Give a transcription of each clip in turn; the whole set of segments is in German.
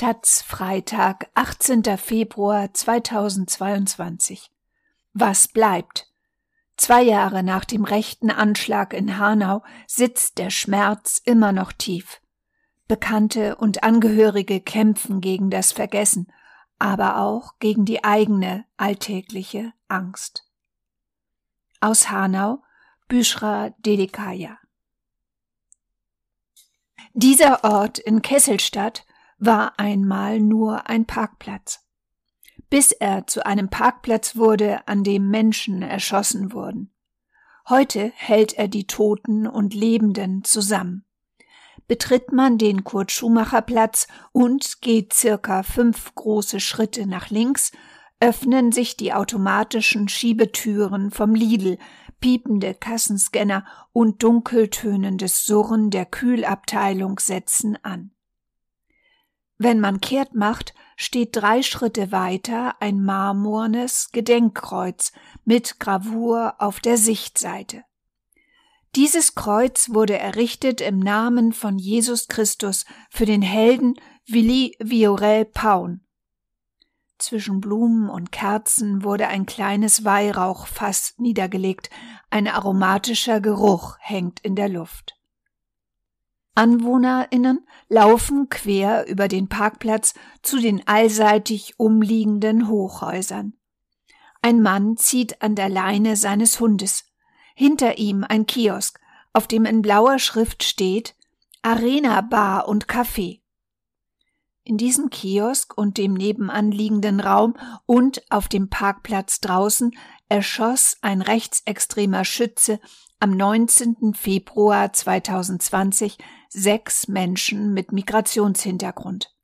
Taz Freitag, 18. Februar 2022. Was bleibt? Zwei Jahre nach dem rechten Anschlag in Hanau sitzt der Schmerz immer noch tief. Bekannte und Angehörige kämpfen gegen das Vergessen, aber auch gegen die eigene alltägliche Angst. Aus Hanau, Büschra Dedekaya. Dieser Ort in Kesselstadt war einmal nur ein Parkplatz, bis er zu einem Parkplatz wurde, an dem Menschen erschossen wurden. Heute hält er die Toten und Lebenden zusammen. Betritt man den Kurt-Schumacher-Platz und geht circa fünf große Schritte nach links, öffnen sich die automatischen Schiebetüren vom Lidl, piepende Kassenscanner und dunkeltönendes Surren der Kühlabteilung setzen an. Wenn man kehrt macht, steht drei Schritte weiter ein marmornes Gedenkkreuz mit Gravur auf der Sichtseite. Dieses Kreuz wurde errichtet im Namen von Jesus Christus für den Helden Willi Viorel Paun. Zwischen Blumen und Kerzen wurde ein kleines Weihrauchfass niedergelegt, ein aromatischer Geruch hängt in der Luft. AnwohnerInnen laufen quer über den Parkplatz zu den allseitig umliegenden Hochhäusern. Ein Mann zieht an der Leine seines Hundes. Hinter ihm ein Kiosk, auf dem in blauer Schrift steht Arena Bar und Café. In diesem Kiosk und dem nebenanliegenden Raum und auf dem Parkplatz draußen erschoss ein rechtsextremer Schütze am 19. Februar 2020 sechs Menschen mit Migrationshintergrund.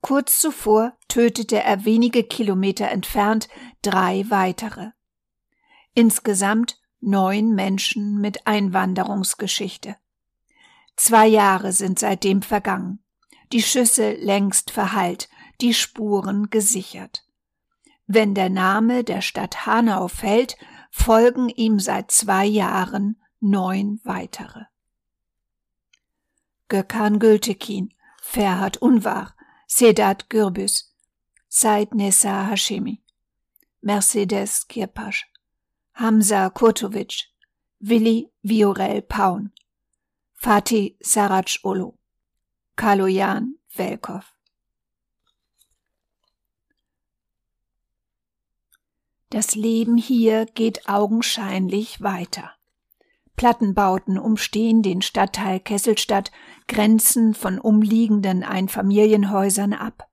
Kurz zuvor tötete er wenige Kilometer entfernt drei weitere. Insgesamt neun Menschen mit Einwanderungsgeschichte. Zwei Jahre sind seitdem vergangen. Die Schüsse längst verhallt, die Spuren gesichert. Wenn der Name der Stadt Hanau fällt, folgen ihm seit zwei Jahren neun weitere. Gökhan Gültekin, Ferhat Unvar, Sedat Gürbüz, Said Nessa Hashemi, Mercedes Kirpasch, Hamza Kurtovic, Willi Viorel Paun, Fatih Sarac Olo, Kaloyan Velkov. Das Leben hier geht augenscheinlich weiter. Plattenbauten umstehen den Stadtteil Kesselstadt, Grenzen von umliegenden Einfamilienhäusern ab.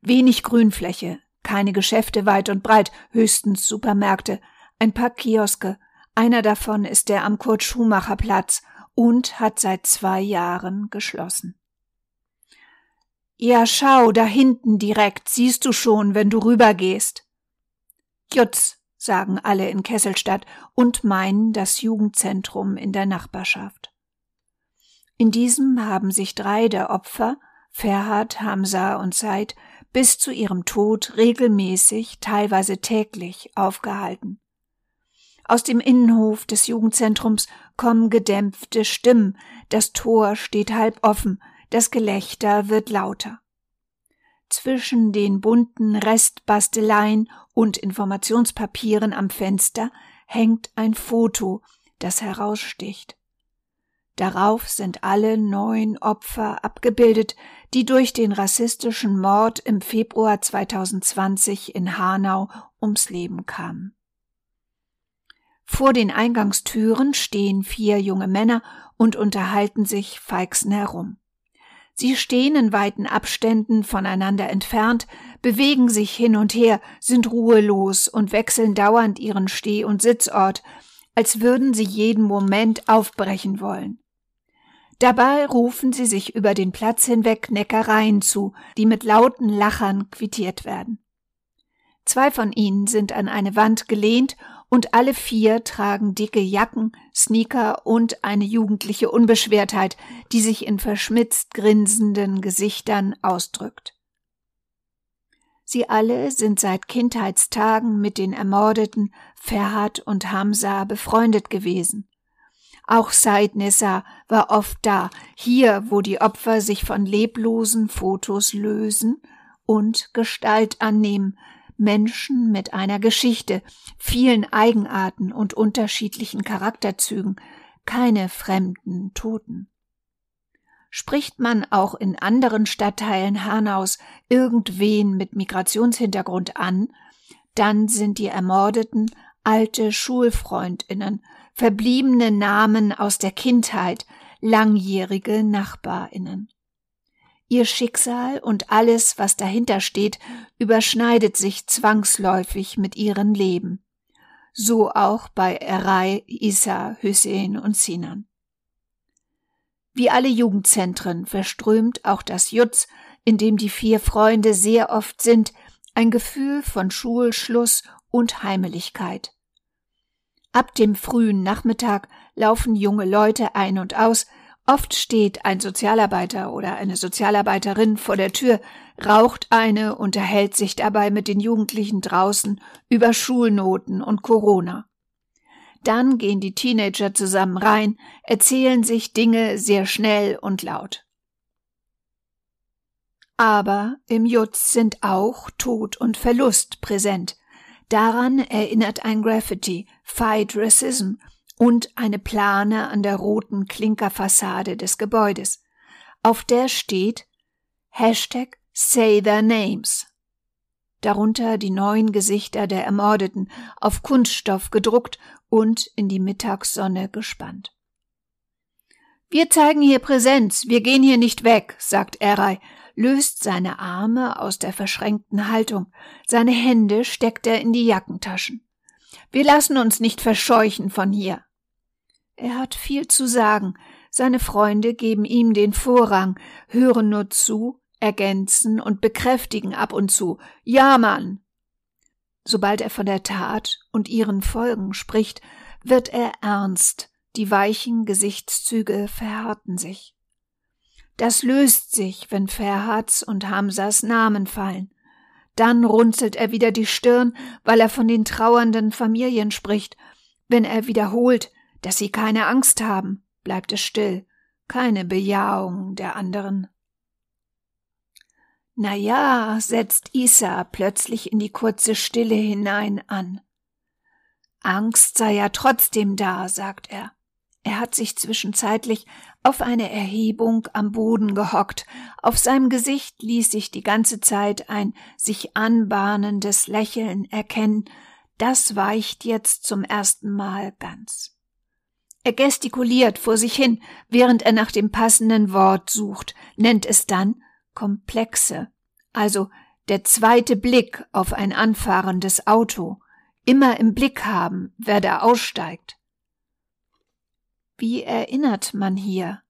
Wenig Grünfläche, keine Geschäfte weit und breit, höchstens Supermärkte, ein paar Kioske, einer davon ist der am Kurt-Schumacher-Platz und hat seit zwei Jahren geschlossen. Ja, schau, da hinten direkt, siehst du schon, wenn du rübergehst. Jutz, sagen alle in Kesselstadt und meinen das Jugendzentrum in der Nachbarschaft. In diesem haben sich drei der Opfer, Ferhat, Hamza und Said, bis zu ihrem Tod regelmäßig, teilweise täglich aufgehalten. Aus dem Innenhof des Jugendzentrums kommen gedämpfte Stimmen, das Tor steht halb offen, das Gelächter wird lauter. Zwischen den bunten Restbasteleien und Informationspapieren am Fenster hängt ein Foto, das heraussticht. Darauf sind alle neun Opfer abgebildet, die durch den rassistischen Mord im Februar 2020 in Hanau ums Leben kamen. Vor den Eingangstüren stehen vier junge Männer und unterhalten sich feixen herum. Sie stehen in weiten Abständen voneinander entfernt, bewegen sich hin und her, sind ruhelos und wechseln dauernd ihren Steh- und Sitzort, als würden sie jeden Moment aufbrechen wollen. Dabei rufen sie sich über den Platz hinweg Neckereien zu, die mit lauten Lachern quittiert werden. Zwei von ihnen sind an eine Wand gelehnt und alle vier tragen dicke Jacken, Sneaker und eine jugendliche Unbeschwertheit, die sich in verschmitzt grinsenden Gesichtern ausdrückt. Sie alle sind seit Kindheitstagen mit den Ermordeten Ferhat und Hamza befreundet gewesen. Auch Said Nessa war oft da, hier, wo die Opfer sich von leblosen Fotos lösen und Gestalt annehmen, Menschen mit einer Geschichte, vielen Eigenarten und unterschiedlichen Charakterzügen, keine fremden Toten. Spricht man auch in anderen Stadtteilen Hanaus irgendwen mit Migrationshintergrund an, dann sind die Ermordeten alte Schulfreundinnen, verbliebene Namen aus der Kindheit, langjährige Nachbarinnen. Ihr Schicksal und alles, was dahinter steht, überschneidet sich zwangsläufig mit ihrem Leben. So auch bei Erai, Isa, Hüseyin und Sinan. Wie alle Jugendzentren verströmt auch das Jutz, in dem die vier Freunde sehr oft sind, ein Gefühl von Schulschluss und Heimeligkeit. Ab dem frühen Nachmittag laufen junge Leute ein und aus, Oft steht ein Sozialarbeiter oder eine Sozialarbeiterin vor der Tür, raucht eine, unterhält sich dabei mit den Jugendlichen draußen über Schulnoten und Corona. Dann gehen die Teenager zusammen rein, erzählen sich Dinge sehr schnell und laut. Aber im Jutz sind auch Tod und Verlust präsent. Daran erinnert ein Graffiti, Fight Racism, und eine Plane an der roten Klinkerfassade des Gebäudes. Auf der steht Hashtag Say Their Names. Darunter die neuen Gesichter der Ermordeten auf Kunststoff gedruckt und in die Mittagssonne gespannt. Wir zeigen hier Präsenz, wir gehen hier nicht weg, sagt Eray, löst seine Arme aus der verschränkten Haltung, seine Hände steckt er in die Jackentaschen. Wir lassen uns nicht verscheuchen von hier. Er hat viel zu sagen, seine Freunde geben ihm den Vorrang, hören nur zu, ergänzen und bekräftigen ab und zu. Ja, Mann! Sobald er von der Tat und ihren Folgen spricht, wird er ernst, die weichen Gesichtszüge verhärten sich. Das löst sich, wenn Ferhats und Hamsas Namen fallen. Dann runzelt er wieder die Stirn, weil er von den trauernden Familien spricht, wenn er wiederholt, dass sie keine Angst haben, bleibt es still, keine Bejahung der anderen. Na ja, setzt Isa plötzlich in die kurze Stille hinein an. Angst sei ja trotzdem da, sagt er. Er hat sich zwischenzeitlich auf eine Erhebung am Boden gehockt. Auf seinem Gesicht ließ sich die ganze Zeit ein sich anbahnendes Lächeln erkennen. Das weicht jetzt zum ersten Mal ganz. Er gestikuliert vor sich hin, während er nach dem passenden Wort sucht, nennt es dann komplexe, also der zweite Blick auf ein anfahrendes Auto, immer im Blick haben, wer da aussteigt. Wie erinnert man hier?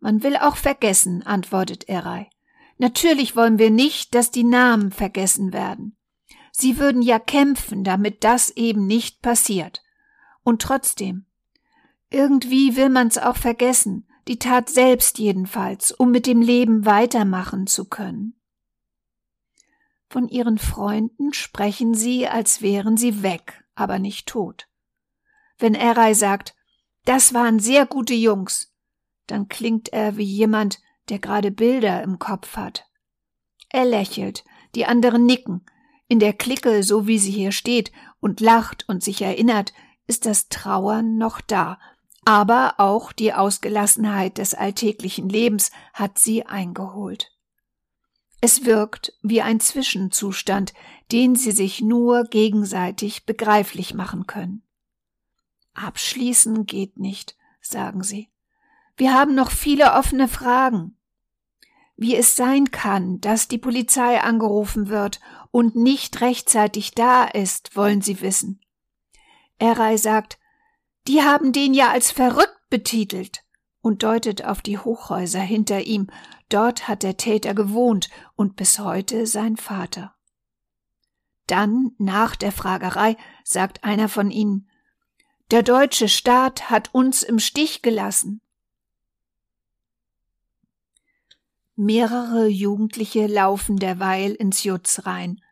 Man will auch vergessen, antwortet Eray. Natürlich wollen wir nicht, dass die Namen vergessen werden. Sie würden ja kämpfen, damit das eben nicht passiert. Und trotzdem, irgendwie will man's auch vergessen, die Tat selbst jedenfalls, um mit dem Leben weitermachen zu können. Von ihren Freunden sprechen sie, als wären sie weg, aber nicht tot. Wenn Eray sagt, das waren sehr gute Jungs, dann klingt er wie jemand, der gerade Bilder im Kopf hat. Er lächelt, die anderen nicken. In der Clique, so wie sie hier steht und lacht und sich erinnert, ist das Trauern noch da, aber auch die Ausgelassenheit des alltäglichen Lebens hat sie eingeholt. Es wirkt wie ein Zwischenzustand, den sie sich nur gegenseitig begreiflich machen können. Abschließen geht nicht, sagen sie. Wir haben noch viele offene Fragen. Wie es sein kann, dass die Polizei angerufen wird und nicht rechtzeitig da ist, wollen sie wissen. Eray sagt, die haben den ja als verrückt betitelt und deutet auf die Hochhäuser hinter ihm. Dort hat der Täter gewohnt und bis heute sein Vater. Dann, nach der Fragerei, sagt einer von ihnen, der deutsche Staat hat uns im Stich gelassen. Mehrere Jugendliche laufen derweil ins Jutz rein.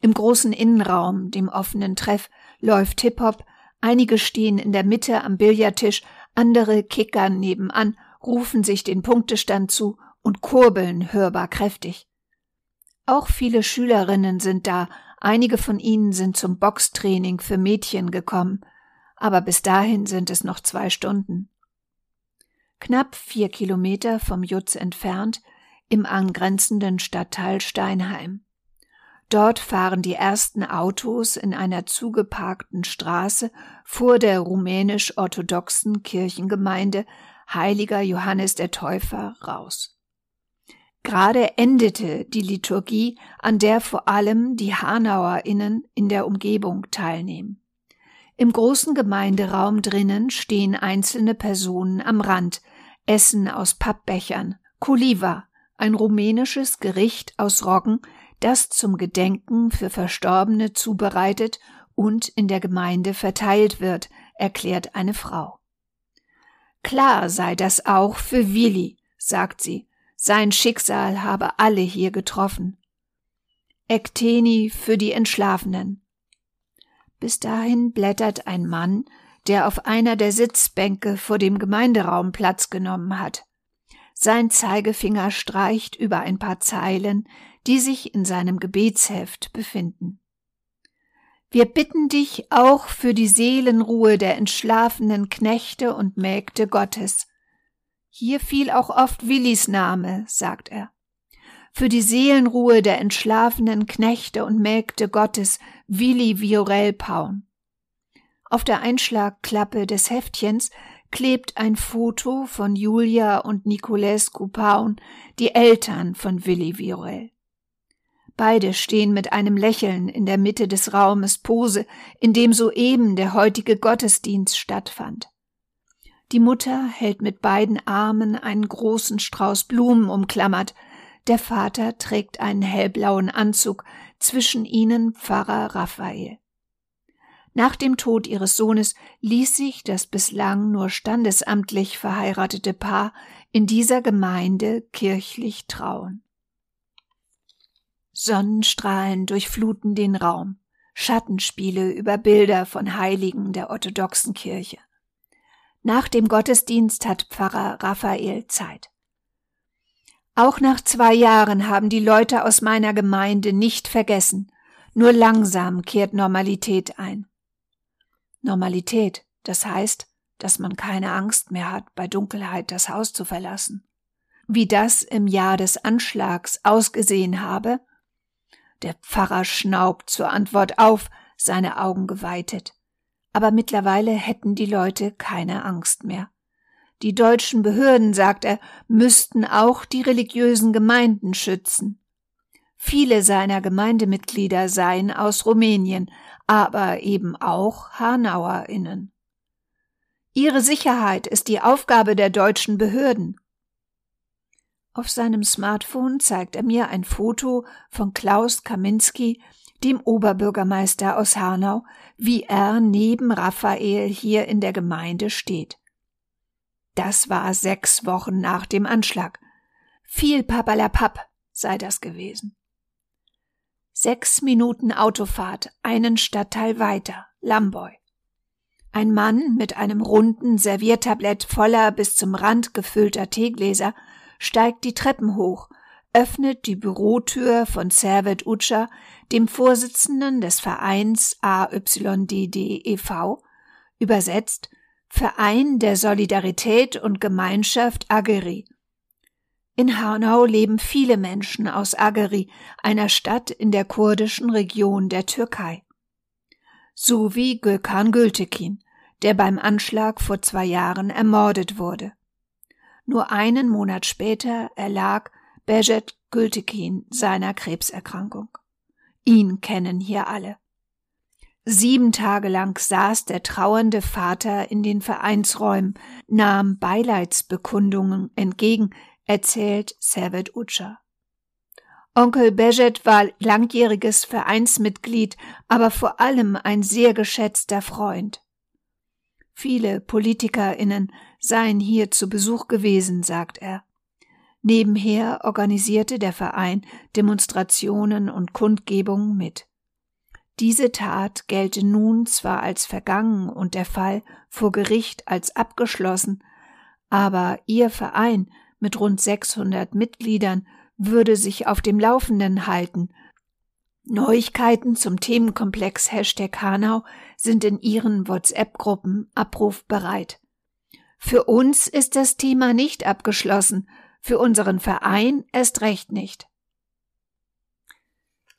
Im großen Innenraum, dem offenen Treff, läuft Hip-Hop, Einige stehen in der Mitte am Billardtisch, Andere kickern nebenan, rufen sich den Punktestand zu und kurbeln hörbar kräftig. Auch viele Schülerinnen sind da, einige von ihnen sind zum Boxtraining für Mädchen gekommen, aber bis dahin sind es noch zwei Stunden. Knapp vier Kilometer vom Jutz entfernt, im angrenzenden Stadtteil Steinheim. Dort fahren die ersten Autos in einer zugeparkten Straße vor der rumänisch-orthodoxen Kirchengemeinde Heiliger Johannes der Täufer raus. Gerade endete die Liturgie, an der vor allem die HanauerInnen in der Umgebung teilnehmen. Im großen Gemeinderaum drinnen stehen einzelne Personen am Rand, essen aus Pappbechern, Kuliva, ein rumänisches Gericht aus Roggen, das zum Gedenken für Verstorbene zubereitet und in der Gemeinde verteilt wird, erklärt eine Frau. Klar sei das auch für Willi, sagt sie, sein Schicksal habe alle hier getroffen. Ekteni für die Entschlafenen. Bis dahin blättert ein Mann, der auf einer der Sitzbänke vor dem Gemeinderaum Platz genommen hat. Sein Zeigefinger streicht über ein paar Zeilen, die sich in seinem Gebetsheft befinden. Wir bitten dich auch für die Seelenruhe der entschlafenen Knechte und Mägde Gottes, hier fiel auch oft Willis Name, sagt er. Für die Seelenruhe der entschlafenen Knechte und Mägde Gottes Willi Viorel Paun. Auf der Einschlagklappe des Heftchens klebt ein Foto von Julia und Niculescu Paun, die Eltern von Willi Viorel. Beide stehen mit einem Lächeln in der Mitte des Raumes Pose, in dem soeben der heutige Gottesdienst stattfand. Die Mutter hält mit beiden Armen einen großen Strauß Blumen umklammert, der Vater trägt einen hellblauen Anzug, zwischen ihnen Pfarrer Raphael. Nach dem Tod ihres Sohnes ließ sich das bislang nur standesamtlich verheiratete Paar in dieser Gemeinde kirchlich trauen. Sonnenstrahlen durchfluten den Raum, Schattenspiele über Bilder von Heiligen der orthodoxen Kirche. Nach dem Gottesdienst hat Pfarrer Raphael Zeit. Auch nach zwei Jahren haben die Leute aus meiner Gemeinde nicht vergessen, nur langsam kehrt Normalität ein. Normalität, das heißt, dass man keine Angst mehr hat, bei Dunkelheit das Haus zu verlassen. Wie das im Jahr des Anschlags ausgesehen habe? Der Pfarrer schnaubt zur Antwort auf, seine Augen geweitet aber mittlerweile hätten die Leute keine Angst mehr. Die deutschen Behörden, sagt er, müssten auch die religiösen Gemeinden schützen. Viele seiner Gemeindemitglieder seien aus Rumänien, aber eben auch Hanauerinnen. Ihre Sicherheit ist die Aufgabe der deutschen Behörden. Auf seinem Smartphone zeigt er mir ein Foto von Klaus Kaminski, dem Oberbürgermeister aus Hanau, wie er neben Raphael hier in der Gemeinde steht. Das war sechs Wochen nach dem Anschlag. Viel Papalapap sei das gewesen. Sechs Minuten Autofahrt, einen Stadtteil weiter, Lamboy. Ein Mann mit einem runden Serviertablett voller bis zum Rand gefüllter Teegläser steigt die Treppen hoch öffnet die Bürotür von Servet Utscha, dem Vorsitzenden des Vereins AYDD e.V., übersetzt Verein der Solidarität und Gemeinschaft Ageri. In Hanau leben viele Menschen aus Ageri, einer Stadt in der kurdischen Region der Türkei. So wie Gökhan Gültekin, der beim Anschlag vor zwei Jahren ermordet wurde. Nur einen Monat später erlag Bejet Gültekin seiner Krebserkrankung. Ihn kennen hier alle. Sieben Tage lang saß der trauernde Vater in den Vereinsräumen, nahm Beileidsbekundungen entgegen, erzählt Servet Utscha. Onkel Bejet war langjähriges Vereinsmitglied, aber vor allem ein sehr geschätzter Freund. Viele PolitikerInnen seien hier zu Besuch gewesen, sagt er. Nebenher organisierte der Verein Demonstrationen und Kundgebungen mit. Diese Tat gelte nun zwar als vergangen und der Fall vor Gericht als abgeschlossen, aber ihr Verein mit rund 600 Mitgliedern würde sich auf dem Laufenden halten. Neuigkeiten zum Themenkomplex Hashtag Hanau sind in ihren WhatsApp-Gruppen abrufbereit. Für uns ist das Thema nicht abgeschlossen, für unseren Verein erst recht nicht.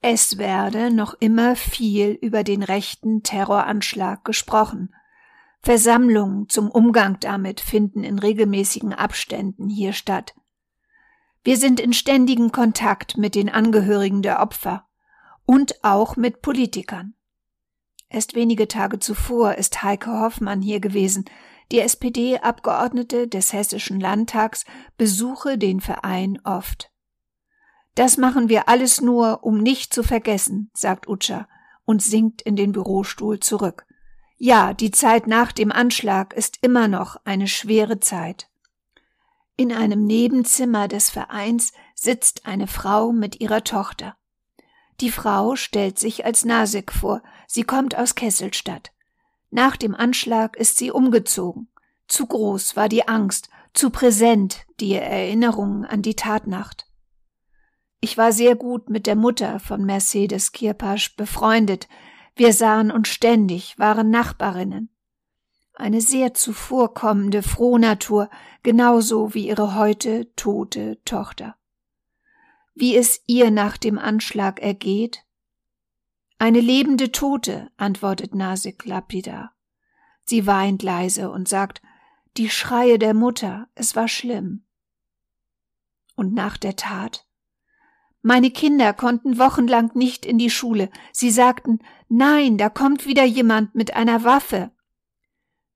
Es werde noch immer viel über den rechten Terroranschlag gesprochen. Versammlungen zum Umgang damit finden in regelmäßigen Abständen hier statt. Wir sind in ständigem Kontakt mit den Angehörigen der Opfer und auch mit Politikern. Erst wenige Tage zuvor ist Heike Hoffmann hier gewesen. Die SPD-Abgeordnete des Hessischen Landtags besuche den Verein oft. Das machen wir alles nur, um nicht zu vergessen, sagt Utscha und sinkt in den Bürostuhl zurück. Ja, die Zeit nach dem Anschlag ist immer noch eine schwere Zeit. In einem Nebenzimmer des Vereins sitzt eine Frau mit ihrer Tochter. Die Frau stellt sich als Nasik vor, sie kommt aus Kesselstadt. Nach dem Anschlag ist sie umgezogen. Zu groß war die Angst, zu präsent die Erinnerung an die Tatnacht. Ich war sehr gut mit der Mutter von Mercedes Kirpasch befreundet. Wir sahen uns ständig, waren Nachbarinnen. Eine sehr zuvorkommende Frohnatur, genauso wie ihre heute tote Tochter. Wie es ihr nach dem Anschlag ergeht? Eine lebende Tote, antwortet Nasik lapidar. Sie weint leise und sagt, die Schreie der Mutter, es war schlimm. Und nach der Tat? Meine Kinder konnten wochenlang nicht in die Schule. Sie sagten, nein, da kommt wieder jemand mit einer Waffe.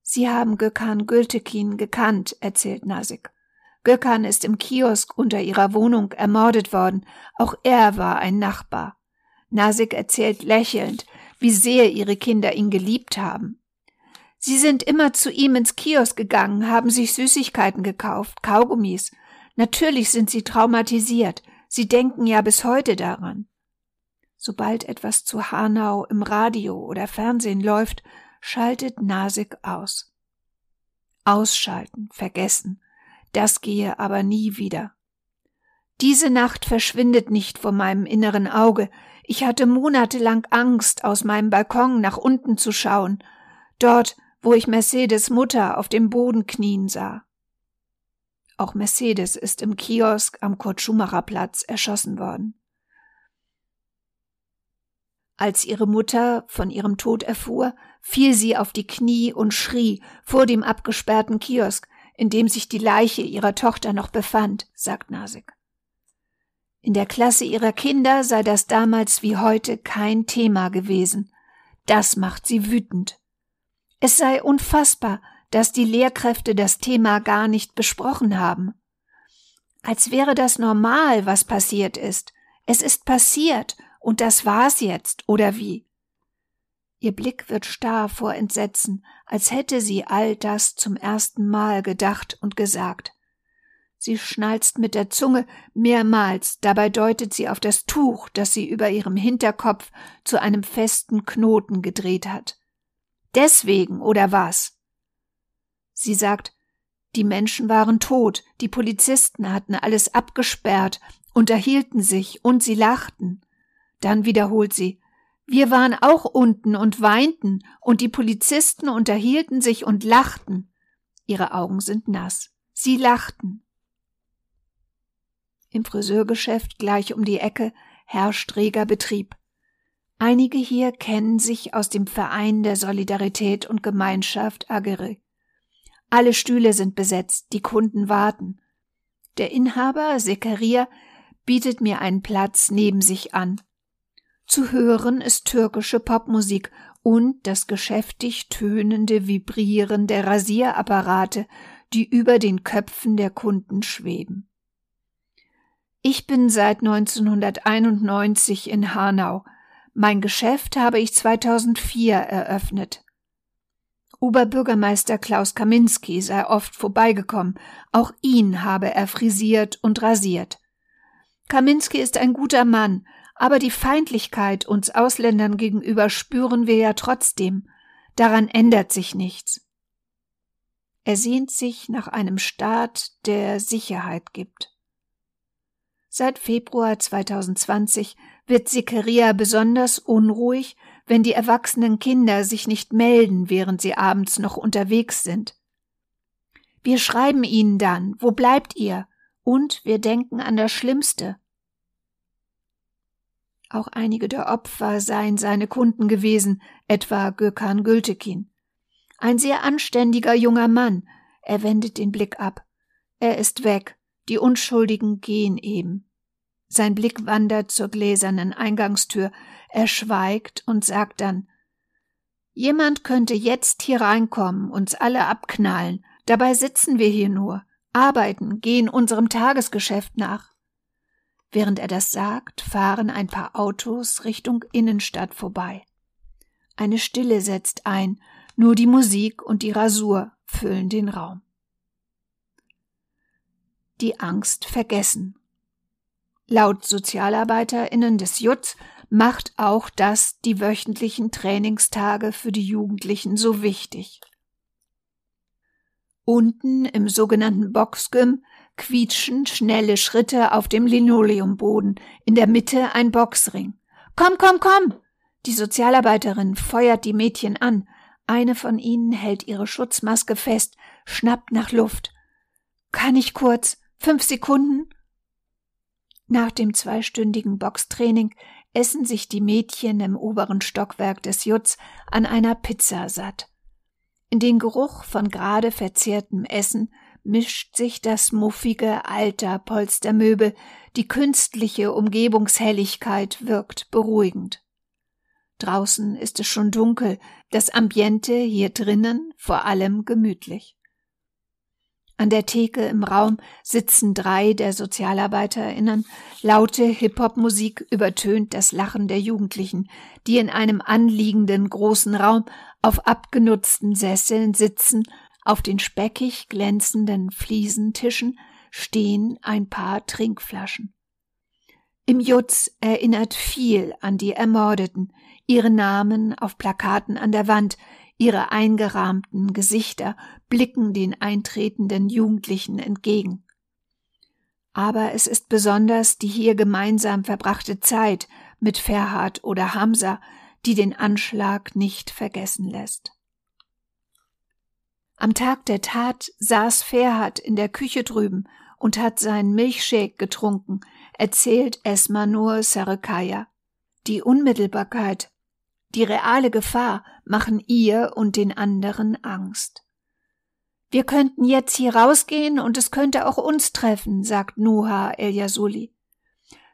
Sie haben Gökhan Gültekin gekannt, erzählt Nasik. Gökhan ist im Kiosk unter ihrer Wohnung ermordet worden. Auch er war ein Nachbar. Nasik erzählt lächelnd, wie sehr ihre Kinder ihn geliebt haben. Sie sind immer zu ihm ins Kiosk gegangen, haben sich Süßigkeiten gekauft, Kaugummis. Natürlich sind sie traumatisiert. Sie denken ja bis heute daran. Sobald etwas zu Hanau im Radio oder Fernsehen läuft, schaltet Nasik aus. Ausschalten, vergessen, das gehe aber nie wieder. Diese Nacht verschwindet nicht vor meinem inneren Auge. Ich hatte monatelang Angst, aus meinem Balkon nach unten zu schauen, dort, wo ich Mercedes Mutter auf dem Boden knien sah. Auch Mercedes ist im Kiosk am Kurt-Schumacher-Platz erschossen worden. Als ihre Mutter von ihrem Tod erfuhr, fiel sie auf die Knie und schrie vor dem abgesperrten Kiosk, in dem sich die Leiche ihrer Tochter noch befand, sagt Nasik. In der Klasse ihrer Kinder sei das damals wie heute kein Thema gewesen. Das macht sie wütend. Es sei unfassbar, dass die Lehrkräfte das Thema gar nicht besprochen haben. Als wäre das normal, was passiert ist. Es ist passiert und das war's jetzt, oder wie? Ihr Blick wird starr vor Entsetzen, als hätte sie all das zum ersten Mal gedacht und gesagt. Sie schnalzt mit der Zunge mehrmals, dabei deutet sie auf das Tuch, das sie über ihrem Hinterkopf zu einem festen Knoten gedreht hat. Deswegen, oder was? Sie sagt, die Menschen waren tot, die Polizisten hatten alles abgesperrt, unterhielten sich und sie lachten. Dann wiederholt sie, wir waren auch unten und weinten, und die Polizisten unterhielten sich und lachten. Ihre Augen sind nass. Sie lachten. Im Friseurgeschäft gleich um die Ecke herrscht reger Betrieb. Einige hier kennen sich aus dem Verein der Solidarität und Gemeinschaft Agere. Alle Stühle sind besetzt, die Kunden warten. Der Inhaber, Sekaria, bietet mir einen Platz neben sich an. Zu hören ist türkische Popmusik und das geschäftig tönende Vibrieren der Rasierapparate, die über den Köpfen der Kunden schweben. Ich bin seit 1991 in Hanau. Mein Geschäft habe ich 2004 eröffnet. Oberbürgermeister Klaus Kaminski sei oft vorbeigekommen, auch ihn habe er frisiert und rasiert. Kaminski ist ein guter Mann, aber die Feindlichkeit uns Ausländern gegenüber spüren wir ja trotzdem. Daran ändert sich nichts. Er sehnt sich nach einem Staat, der Sicherheit gibt. Seit Februar 2020 wird Sikeria besonders unruhig, wenn die erwachsenen Kinder sich nicht melden, während sie abends noch unterwegs sind. Wir schreiben ihnen dann, wo bleibt ihr? Und wir denken an das Schlimmste. Auch einige der Opfer seien seine Kunden gewesen, etwa Gökhan Gültekin. Ein sehr anständiger junger Mann. Er wendet den Blick ab. Er ist weg. Die Unschuldigen gehen eben. Sein Blick wandert zur gläsernen Eingangstür. Er schweigt und sagt dann Jemand könnte jetzt hier reinkommen, uns alle abknallen. Dabei sitzen wir hier nur, arbeiten, gehen unserem Tagesgeschäft nach. Während er das sagt, fahren ein paar Autos Richtung Innenstadt vorbei. Eine Stille setzt ein, nur die Musik und die Rasur füllen den Raum. Die Angst vergessen. Laut Sozialarbeiterinnen des Jutz macht auch das die wöchentlichen Trainingstage für die Jugendlichen so wichtig. Unten im sogenannten Boxgym quietschen schnelle Schritte auf dem Linoleumboden, in der Mitte ein Boxring. Komm, komm, komm! Die Sozialarbeiterin feuert die Mädchen an. Eine von ihnen hält ihre Schutzmaske fest, schnappt nach Luft. Kann ich kurz? Fünf Sekunden? Nach dem zweistündigen Boxtraining essen sich die Mädchen im oberen Stockwerk des Jutz an einer Pizza satt. In den Geruch von gerade verzehrtem Essen mischt sich das muffige alter Polstermöbel, die künstliche Umgebungshelligkeit wirkt beruhigend. Draußen ist es schon dunkel, das Ambiente hier drinnen vor allem gemütlich. An der Theke im Raum sitzen drei der SozialarbeiterInnen. Laute Hip-Hop-Musik übertönt das Lachen der Jugendlichen, die in einem anliegenden großen Raum auf abgenutzten Sesseln sitzen. Auf den speckig glänzenden Fliesentischen stehen ein paar Trinkflaschen. Im Jutz erinnert viel an die Ermordeten, ihre Namen auf Plakaten an der Wand, ihre eingerahmten Gesichter blicken den eintretenden Jugendlichen entgegen. Aber es ist besonders die hier gemeinsam verbrachte Zeit mit Ferhat oder Hamza, die den Anschlag nicht vergessen lässt. Am Tag der Tat saß Ferhat in der Küche drüben und hat seinen Milchshake getrunken, erzählt Esma nur Sarekaya. Die Unmittelbarkeit die reale Gefahr machen ihr und den anderen Angst. Wir könnten jetzt hier rausgehen und es könnte auch uns treffen, sagt Nuha El-Yasuli.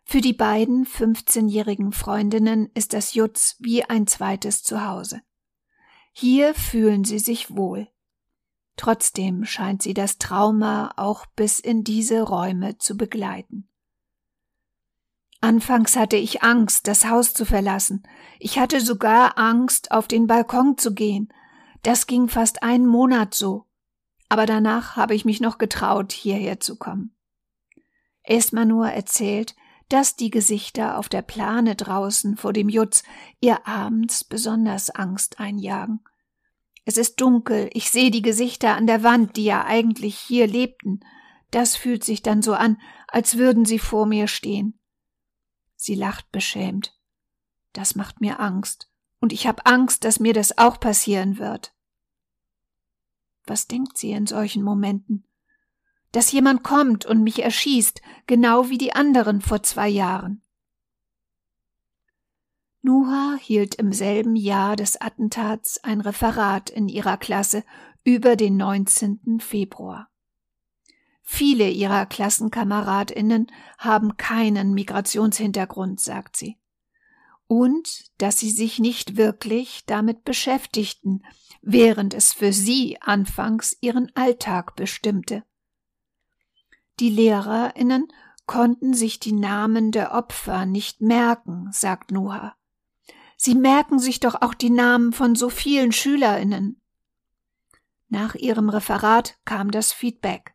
Für die beiden 15-jährigen Freundinnen ist das Jutz wie ein zweites Zuhause. Hier fühlen sie sich wohl. Trotzdem scheint sie das Trauma auch bis in diese Räume zu begleiten. Anfangs hatte ich Angst, das Haus zu verlassen. Ich hatte sogar Angst, auf den Balkon zu gehen. Das ging fast einen Monat so. Aber danach habe ich mich noch getraut, hierher zu kommen. Esma nur erzählt, dass die Gesichter auf der Plane draußen vor dem Jutz ihr abends besonders Angst einjagen. Es ist dunkel, ich sehe die Gesichter an der Wand, die ja eigentlich hier lebten. Das fühlt sich dann so an, als würden sie vor mir stehen. Sie lacht beschämt. Das macht mir Angst, und ich habe Angst, dass mir das auch passieren wird. Was denkt sie in solchen Momenten? Dass jemand kommt und mich erschießt, genau wie die anderen vor zwei Jahren. Nuha hielt im selben Jahr des Attentats ein Referat in ihrer Klasse über den 19. Februar. Viele ihrer Klassenkameradinnen haben keinen Migrationshintergrund, sagt sie. Und dass sie sich nicht wirklich damit beschäftigten, während es für sie anfangs ihren Alltag bestimmte. Die Lehrerinnen konnten sich die Namen der Opfer nicht merken, sagt Noah. Sie merken sich doch auch die Namen von so vielen Schülerinnen. Nach ihrem Referat kam das Feedback.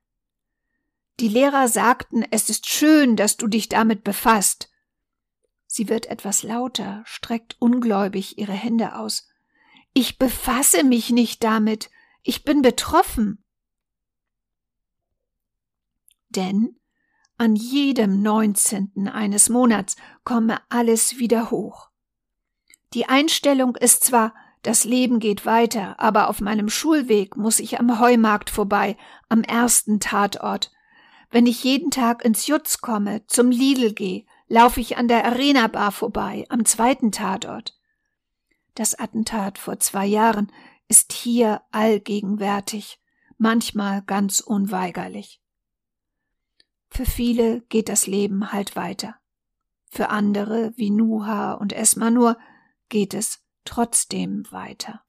Die Lehrer sagten, es ist schön, dass du dich damit befasst. Sie wird etwas lauter, streckt ungläubig ihre Hände aus. Ich befasse mich nicht damit. Ich bin betroffen. Denn an jedem neunzehnten eines Monats komme alles wieder hoch. Die Einstellung ist zwar, das Leben geht weiter, aber auf meinem Schulweg muss ich am Heumarkt vorbei, am ersten Tatort. Wenn ich jeden Tag ins Jutz komme, zum Lidl gehe, laufe ich an der Arena Bar vorbei, am zweiten Tatort. Das Attentat vor zwei Jahren ist hier allgegenwärtig, manchmal ganz unweigerlich. Für viele geht das Leben halt weiter. Für andere, wie Nuha und Esmanur, geht es trotzdem weiter.